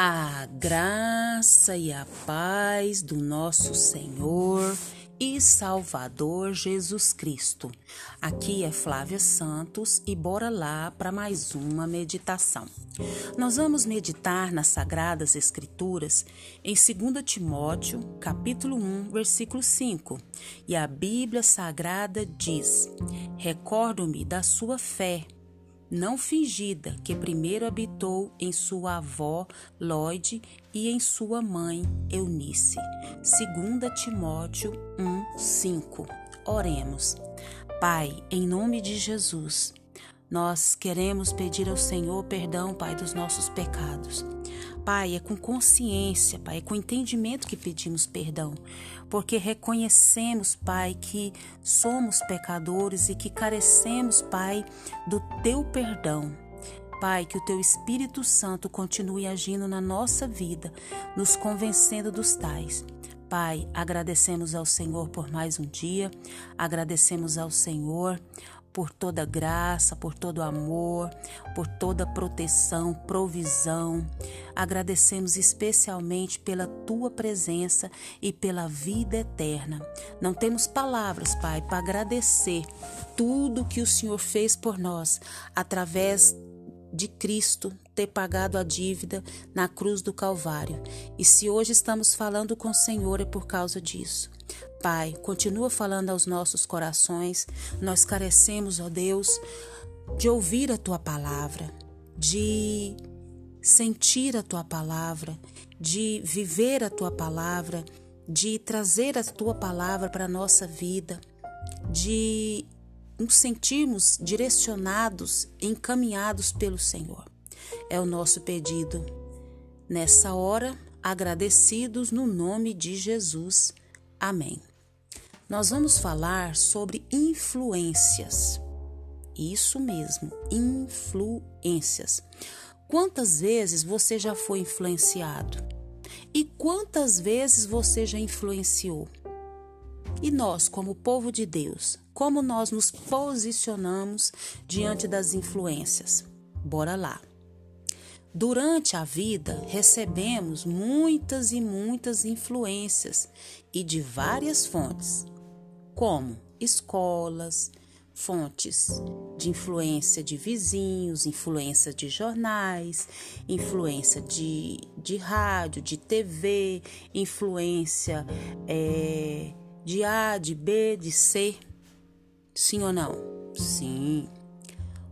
A graça e a paz do nosso Senhor e Salvador Jesus Cristo. Aqui é Flávia Santos e bora lá para mais uma meditação. Nós vamos meditar nas sagradas escrituras em 2 Timóteo, capítulo 1, versículo 5. E a Bíblia Sagrada diz: Recordo-me da sua fé não fingida, que primeiro habitou em sua avó Lloyd e em sua mãe Eunice. 2 Timóteo 1, 5. Oremos. Pai, em nome de Jesus, nós queremos pedir ao Senhor perdão, Pai, dos nossos pecados. Pai, é com consciência, Pai, é com entendimento que pedimos perdão, porque reconhecemos, Pai, que somos pecadores e que carecemos, Pai, do teu perdão. Pai, que o teu Espírito Santo continue agindo na nossa vida, nos convencendo dos tais. Pai, agradecemos ao Senhor por mais um dia, agradecemos ao Senhor por toda graça, por todo amor, por toda proteção, provisão. Agradecemos especialmente pela tua presença e pela vida eterna. Não temos palavras, Pai, para agradecer tudo que o Senhor fez por nós através de Cristo ter pagado a dívida na cruz do Calvário. E se hoje estamos falando com o Senhor é por causa disso. Pai, continua falando aos nossos corações. Nós carecemos, ó Deus, de ouvir a tua palavra, de sentir a tua palavra, de viver a tua palavra, de trazer a tua palavra para a nossa vida, de nos sentirmos direcionados, encaminhados pelo Senhor. É o nosso pedido. Nessa hora, agradecidos no nome de Jesus. Amém. Nós vamos falar sobre influências. Isso mesmo, influências. Quantas vezes você já foi influenciado? E quantas vezes você já influenciou? E nós, como povo de Deus, como nós nos posicionamos diante das influências? Bora lá. Durante a vida, recebemos muitas e muitas influências e de várias fontes, como escolas, fontes de influência de vizinhos, influência de jornais, influência de, de rádio, de TV, influência é, de A, de B, de C. Sim ou não? Sim.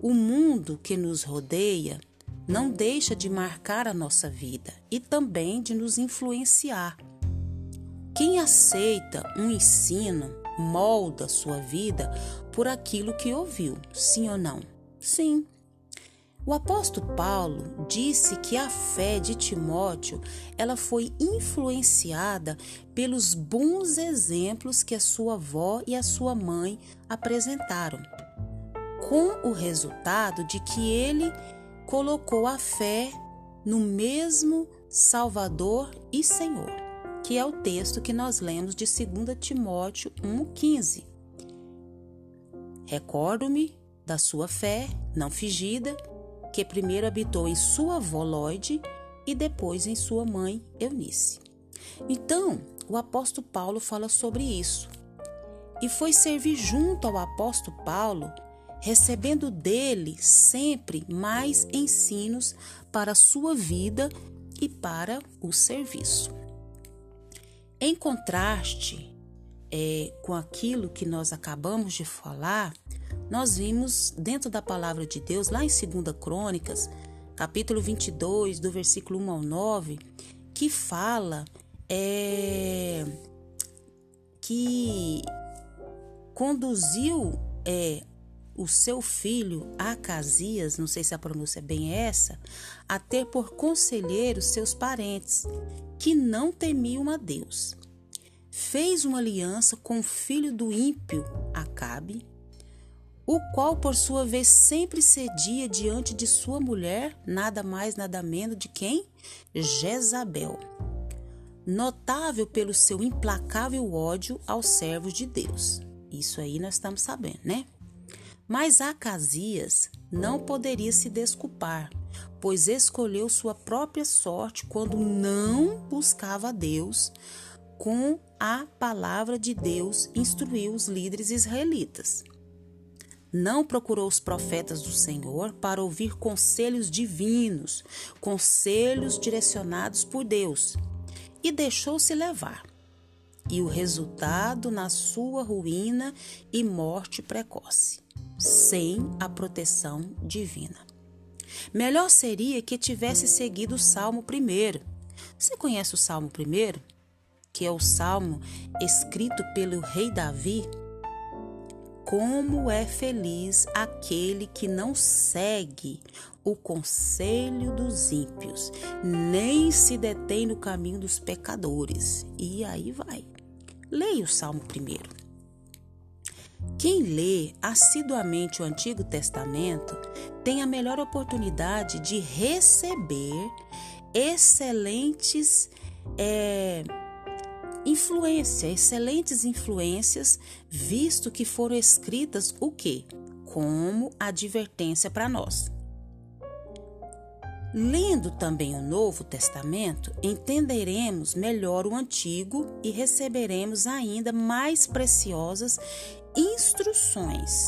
O mundo que nos rodeia não deixa de marcar a nossa vida e também de nos influenciar. Quem aceita um ensino molda sua vida por aquilo que ouviu, sim ou não? Sim. O apóstolo Paulo disse que a fé de Timóteo ela foi influenciada pelos bons exemplos que a sua avó e a sua mãe apresentaram, com o resultado de que ele colocou a fé no mesmo Salvador e Senhor, que é o texto que nós lemos de 2 Timóteo 1,15. Recordo-me da sua fé não fingida que primeiro habitou em sua avó e depois em sua mãe Eunice. Então, o apóstolo Paulo fala sobre isso. E foi servir junto ao apóstolo Paulo, recebendo dele sempre mais ensinos para a sua vida e para o serviço. Em contraste é, com aquilo que nós acabamos de falar, nós vimos dentro da palavra de Deus, lá em 2 Crônicas, capítulo 22, do versículo 1 ao 9, que fala é, que conduziu é, o seu filho Acasias, não sei se a pronúncia é bem essa, a ter por conselheiros seus parentes, que não temiam a Deus. Fez uma aliança com o filho do ímpio Acabe, o qual por sua vez sempre cedia diante de sua mulher, nada mais nada menos de quem? Jezabel. Notável pelo seu implacável ódio aos servos de Deus. Isso aí nós estamos sabendo, né? Mas Acasias não poderia se desculpar, pois escolheu sua própria sorte quando não buscava a Deus. Com a palavra de Deus, instruiu os líderes israelitas. Não procurou os profetas do Senhor para ouvir conselhos divinos, conselhos direcionados por Deus, e deixou-se levar. E o resultado na sua ruína e morte precoce, sem a proteção divina. Melhor seria que tivesse seguido o Salmo primeiro. Você conhece o Salmo primeiro? Que é o salmo escrito pelo rei Davi? Como é feliz aquele que não segue o conselho dos ímpios, nem se detém no caminho dos pecadores. E aí vai. Leia o Salmo primeiro. Quem lê assiduamente o Antigo Testamento tem a melhor oportunidade de receber excelentes é, influências, excelentes influências, visto que foram escritas o quê? Como advertência para nós. Lendo também o Novo Testamento, entenderemos melhor o Antigo e receberemos ainda mais preciosas instruções.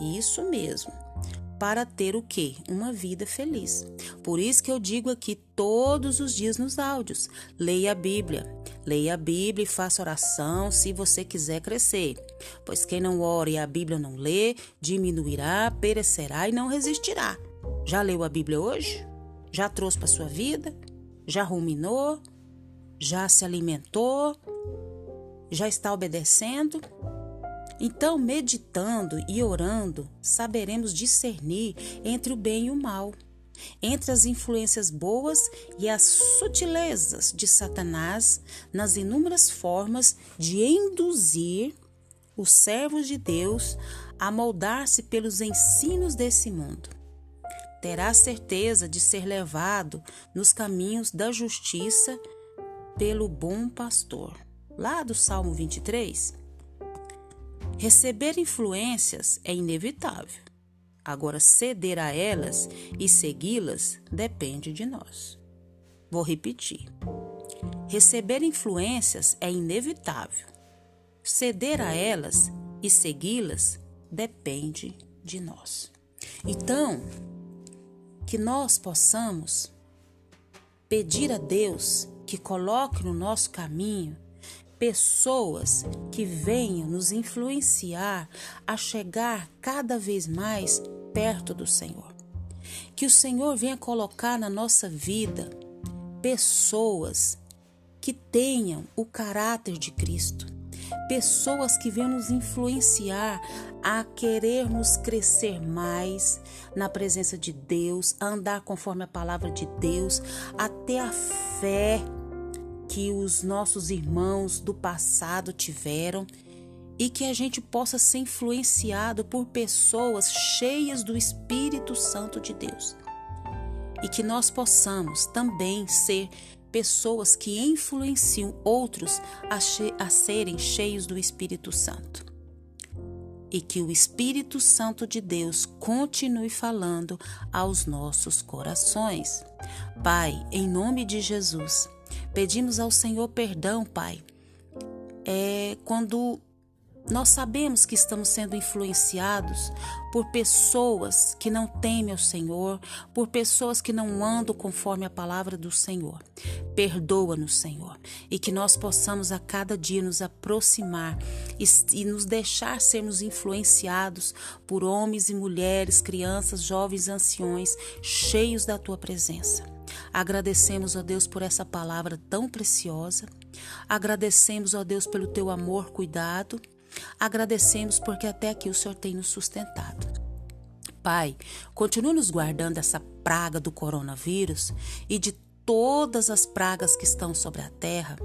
Isso mesmo. Para ter o quê? Uma vida feliz. Por isso que eu digo aqui todos os dias nos áudios: leia a Bíblia. Leia a Bíblia e faça oração se você quiser crescer. Pois quem não ora e a Bíblia não lê, diminuirá, perecerá e não resistirá. Já leu a Bíblia hoje? Já trouxe para sua vida? Já ruminou? Já se alimentou? Já está obedecendo? Então, meditando e orando, saberemos discernir entre o bem e o mal, entre as influências boas e as sutilezas de Satanás nas inúmeras formas de induzir os servos de Deus a moldar-se pelos ensinos desse mundo terá certeza de ser levado nos caminhos da justiça pelo bom pastor. Lá do Salmo 23. Receber influências é inevitável. Agora, ceder a elas e segui-las depende de nós. Vou repetir. Receber influências é inevitável. Ceder a elas e segui-las depende de nós. Então, que nós possamos pedir a Deus que coloque no nosso caminho pessoas que venham nos influenciar a chegar cada vez mais perto do Senhor. Que o Senhor venha colocar na nossa vida pessoas que tenham o caráter de Cristo, pessoas que venham nos influenciar a querermos crescer mais na presença de Deus, a andar conforme a palavra de Deus, a ter a fé que os nossos irmãos do passado tiveram e que a gente possa ser influenciado por pessoas cheias do Espírito Santo de Deus. E que nós possamos também ser pessoas que influenciam outros a, a serem cheios do Espírito Santo e que o Espírito Santo de Deus continue falando aos nossos corações. Pai, em nome de Jesus, pedimos ao Senhor perdão, Pai. É quando nós sabemos que estamos sendo influenciados por pessoas que não temem o Senhor, por pessoas que não andam conforme a palavra do Senhor. Perdoa-nos, Senhor, e que nós possamos a cada dia nos aproximar e, e nos deixar sermos influenciados por homens e mulheres, crianças, jovens, anciões, cheios da tua presença. Agradecemos a Deus por essa palavra tão preciosa. Agradecemos a Deus pelo teu amor, cuidado Agradecemos porque até aqui o Senhor tem nos sustentado. Pai, continue nos guardando essa praga do coronavírus e de todas as pragas que estão sobre a terra.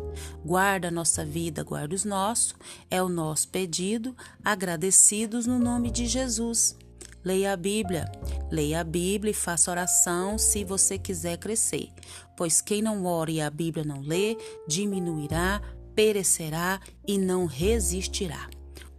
Guarda a nossa vida, guarda os nossos. É o nosso pedido, agradecidos no nome de Jesus. Leia a Bíblia, leia a Bíblia e faça oração se você quiser crescer, pois quem não ora e a Bíblia não lê, diminuirá, perecerá e não resistirá.